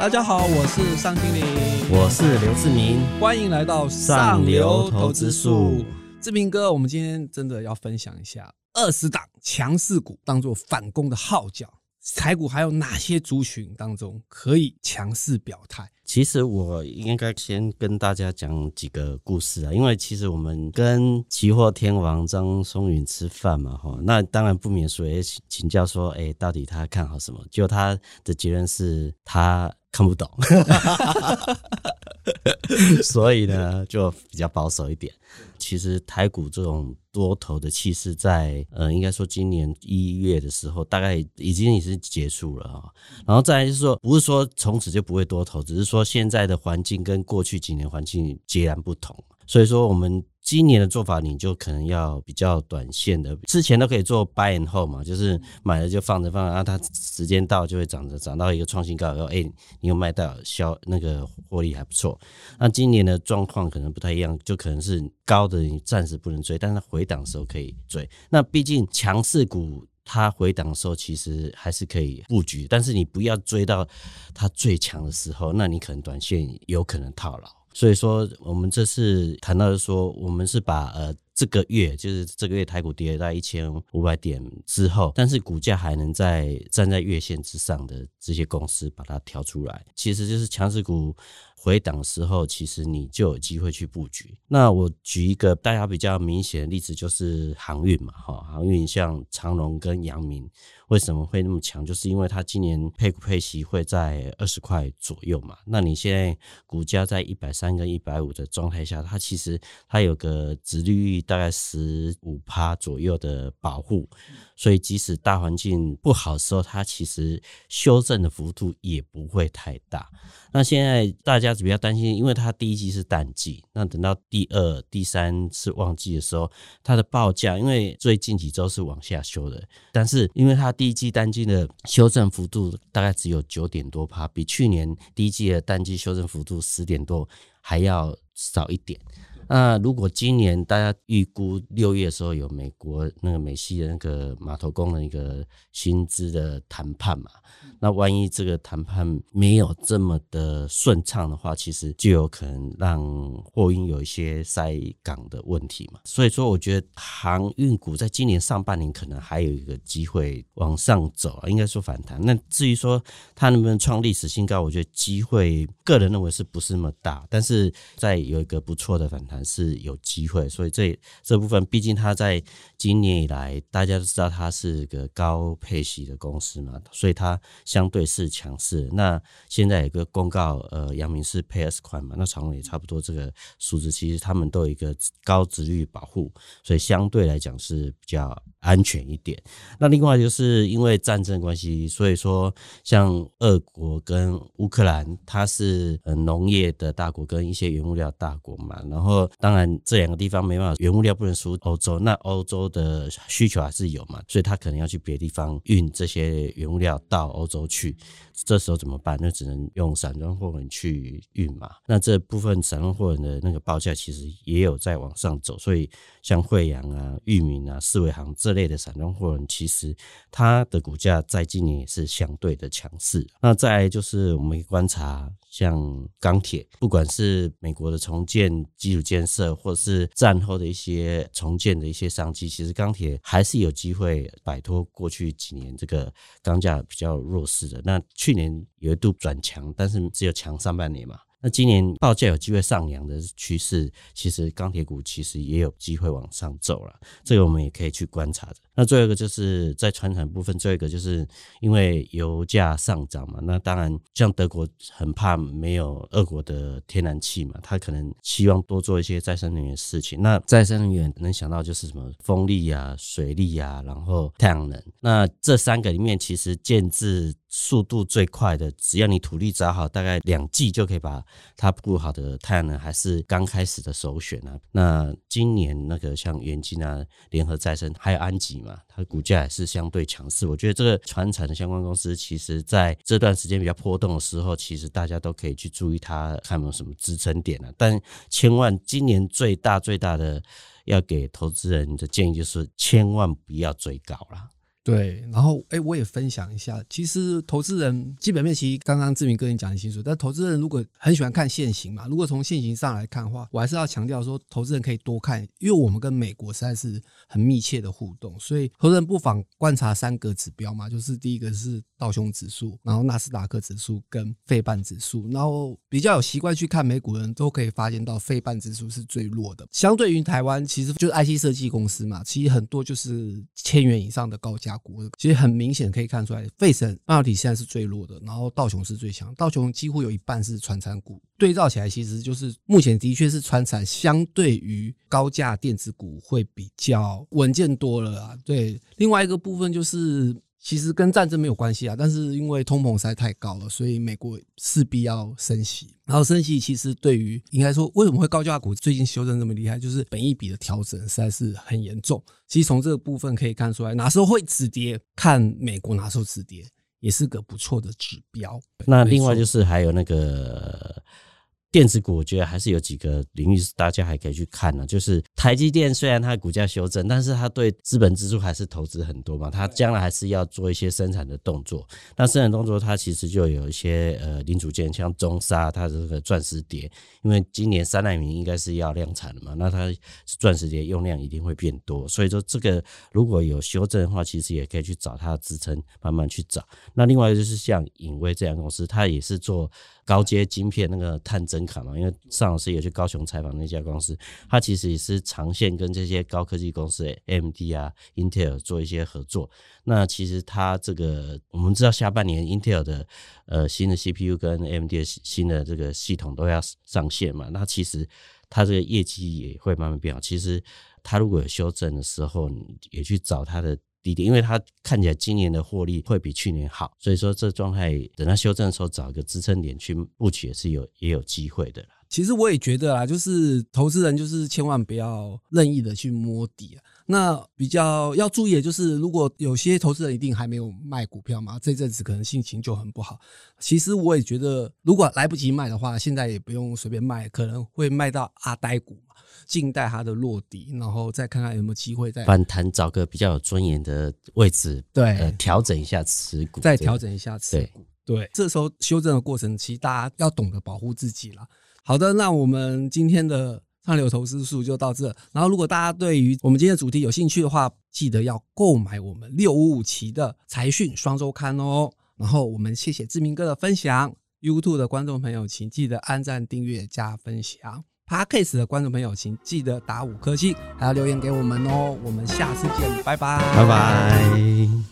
大家好，我是尚经理，我是刘志明，欢迎来到上流投资术。志明哥，我们今天真的要分享一下二十档强势股当做反攻的号角，台股还有哪些族群当中可以强势表态？其实我应该先跟大家讲几个故事啊，因为其实我们跟期货天王张松云吃饭嘛，哈，那当然不免说也请教说，哎，到底他看好什么？就他的结论是他。看不懂，所以呢就比较保守一点。其实台股这种多头的气势，在呃，应该说今年一月的时候，大概已经已经结束了啊。然后再来就是说，不是说从此就不会多头，只是说现在的环境跟过去几年环境截然不同。所以说我们。今年的做法，你就可能要比较短线的，之前都可以做 buy and hold 嘛，就是买了就放着放着，然后它时间到就会涨着涨到一个创新高，然后哎，你又卖到销那个获利还不错。那今年的状况可能不太一样，就可能是高的你暂时不能追，但是回档的时候可以追。那毕竟强势股它回档的时候其实还是可以布局，但是你不要追到它最强的时候，那你可能短线有可能套牢。所以说，我们这次谈到的说，我们是把呃。这个月就是这个月，台股跌到一千五百点之后，但是股价还能在站在月线之上的这些公司把它挑出来，其实就是强势股回档的时候，其实你就有机会去布局。那我举一个大家比较明显的例子，就是航运嘛，哈，航运像长隆跟阳明为什么会那么强？就是因为它今年配股配息会在二十块左右嘛。那你现在股价在一百三跟一百五的状态下，它其实它有个值利率。大概十五趴左右的保护，所以即使大环境不好的时候，它其实修正的幅度也不会太大。那现在大家比较担心，因为它第一季是淡季，那等到第二、第三次旺季的时候，它的报价因为最近几周是往下修的，但是因为它第一季单季的修正幅度大概只有九点多趴，比去年第一季的单季修正幅度十点多还要少一点。那如果今年大家预估六月的时候有美国那个美西的那个码头工的一个薪资的谈判嘛，那万一这个谈判没有这么的顺畅的话，其实就有可能让货运有一些塞港的问题嘛。所以说，我觉得航运股在今年上半年可能还有一个机会往上走啊，应该说反弹。那至于说它能不能创历史新高，我觉得机会个人认为是不是那么大，但是在有一个不错的反弹。是有机会，所以这这部分，毕竟它在今年以来，大家都知道它是个高配息的公司嘛，所以它相对是强势。那现在有个公告，呃，阳明是配 S 款嘛，那长荣也差不多这个数字，其实他们都有一个高值率保护，所以相对来讲是比较安全一点。那另外就是因为战争关系，所以说像俄国跟乌克兰，它是呃农业的大国跟一些原物料大国嘛，然后。当然，这两个地方没办法，原物料不能输欧洲，那欧洲的需求还是有嘛，所以他可能要去别的地方运这些原物料到欧洲去。这时候怎么办？那只能用散装货轮去运嘛。那这部分散装货轮的那个报价其实也有在往上走，所以像慧洋啊、裕民啊、四维航这类的散装货轮，其实它的股价在今年也是相对的强势。那再就是我们观察。像钢铁，不管是美国的重建基础建设，或是战后的一些重建的一些商机，其实钢铁还是有机会摆脱过去几年这个钢价比较弱势的。那去年有一度转强，但是只有强上半年嘛。那今年报价有机会上扬的趋势，其实钢铁股其实也有机会往上走了，这个我们也可以去观察的。那最后一个就是在传产部分，最后一个就是因为油价上涨嘛，那当然像德国很怕没有俄国的天然气嘛，他可能希望多做一些再生能源的事情。那再生能源能想到就是什么风力啊、水力啊，然后太阳能。那这三个里面，其实建置速度最快的，只要你土地找好，大概两季就可以把它铺好的太阳能，还是刚开始的首选啊。那今年那个像元晶啊、联合再生，还有安吉嘛，它的股价也是相对强势。我觉得这个传产的相关公司，其实在这段时间比较波动的时候，其实大家都可以去注意它，看有没有什么支撑点啊。但千万今年最大最大的要给投资人的建议就是，千万不要追高了。对，然后哎，我也分享一下，其实投资人基本面其实刚刚志明哥你讲很清楚，但投资人如果很喜欢看现行嘛，如果从现行上来看的话，我还是要强调说，投资人可以多看，因为我们跟美国实在是很密切的互动，所以投资人不妨观察三个指标嘛，就是第一个是道琼指数，然后纳斯达克指数跟费半指数，然后比较有习惯去看美股的人都可以发现到费半指数是最弱的，相对于台湾，其实就是 IC 设计公司嘛，其实很多就是千元以上的高价。股其实很明显可以看出来，费城半导体现在是最弱的，然后道琼是最强，道琼几乎有一半是传产股。对照起来，其实就是目前的确是传产相对于高价电子股会比较稳健多了啊。对，另外一个部分就是。其实跟战争没有关系啊，但是因为通膨实在太高了，所以美国势必要升息。然后升息其实对于应该说为什么会高价股最近修正这么厉害，就是本益比的调整实在是很严重。其实从这个部分可以看出来，哪时候会止跌，看美国哪时候止跌，也是个不错的指标。那另外就是还有那个。电子股我觉得还是有几个领域是大家还可以去看呢，就是台积电虽然它的股价修正，但是它对资本支出还是投资很多嘛，它将来还是要做一些生产的动作。那生产动作它其实就有一些呃零组件，像中沙它的这个钻石碟，因为今年三奈米应该是要量产了嘛，那它钻石碟用量一定会变多，所以说这个如果有修正的话，其实也可以去找它的支撑，慢慢去找。那另外就是像颖威这样公司，它也是做。高阶晶片那个探针卡嘛，因为尚老师也去高雄采访那家公司，它其实也是长线跟这些高科技公司，AMD 啊、Intel 做一些合作。那其实它这个我们知道，下半年 Intel 的呃新的 CPU 跟 AMD 的新的这个系统都要上线嘛，那其实它这个业绩也会慢慢变好。其实它如果有修正的时候，你也去找它的。低点，因为它看起来今年的获利会比去年好，所以说这状态等它修正的时候，找一个支撑点去布局也是有也有机会的啦。其实我也觉得啊，就是投资人就是千万不要任意的去摸底啊。那比较要注意的就是，如果有些投资人一定还没有卖股票嘛，这阵子可能心情就很不好。其实我也觉得，如果来不及卖的话，现在也不用随便卖，可能会卖到阿呆股嘛。静待它的落底，然后再看看有没有机会再反弹，找个比较有尊严的位置，对，调、呃、整一下持股，再调整一下持股，对，对，这时候修正的过程，其实大家要懂得保护自己了。好的，那我们今天的上流投资术就到这。然后，如果大家对于我们今天的主题有兴趣的话，记得要购买我们六五五期的财讯双周刊哦。然后，我们谢谢志明哥的分享。YouTube 的观众朋友，请记得按赞、订阅、加分享。Podcast 的观众朋友，请记得打五颗星，还要留言给我们哦。我们下次见，拜拜，拜拜。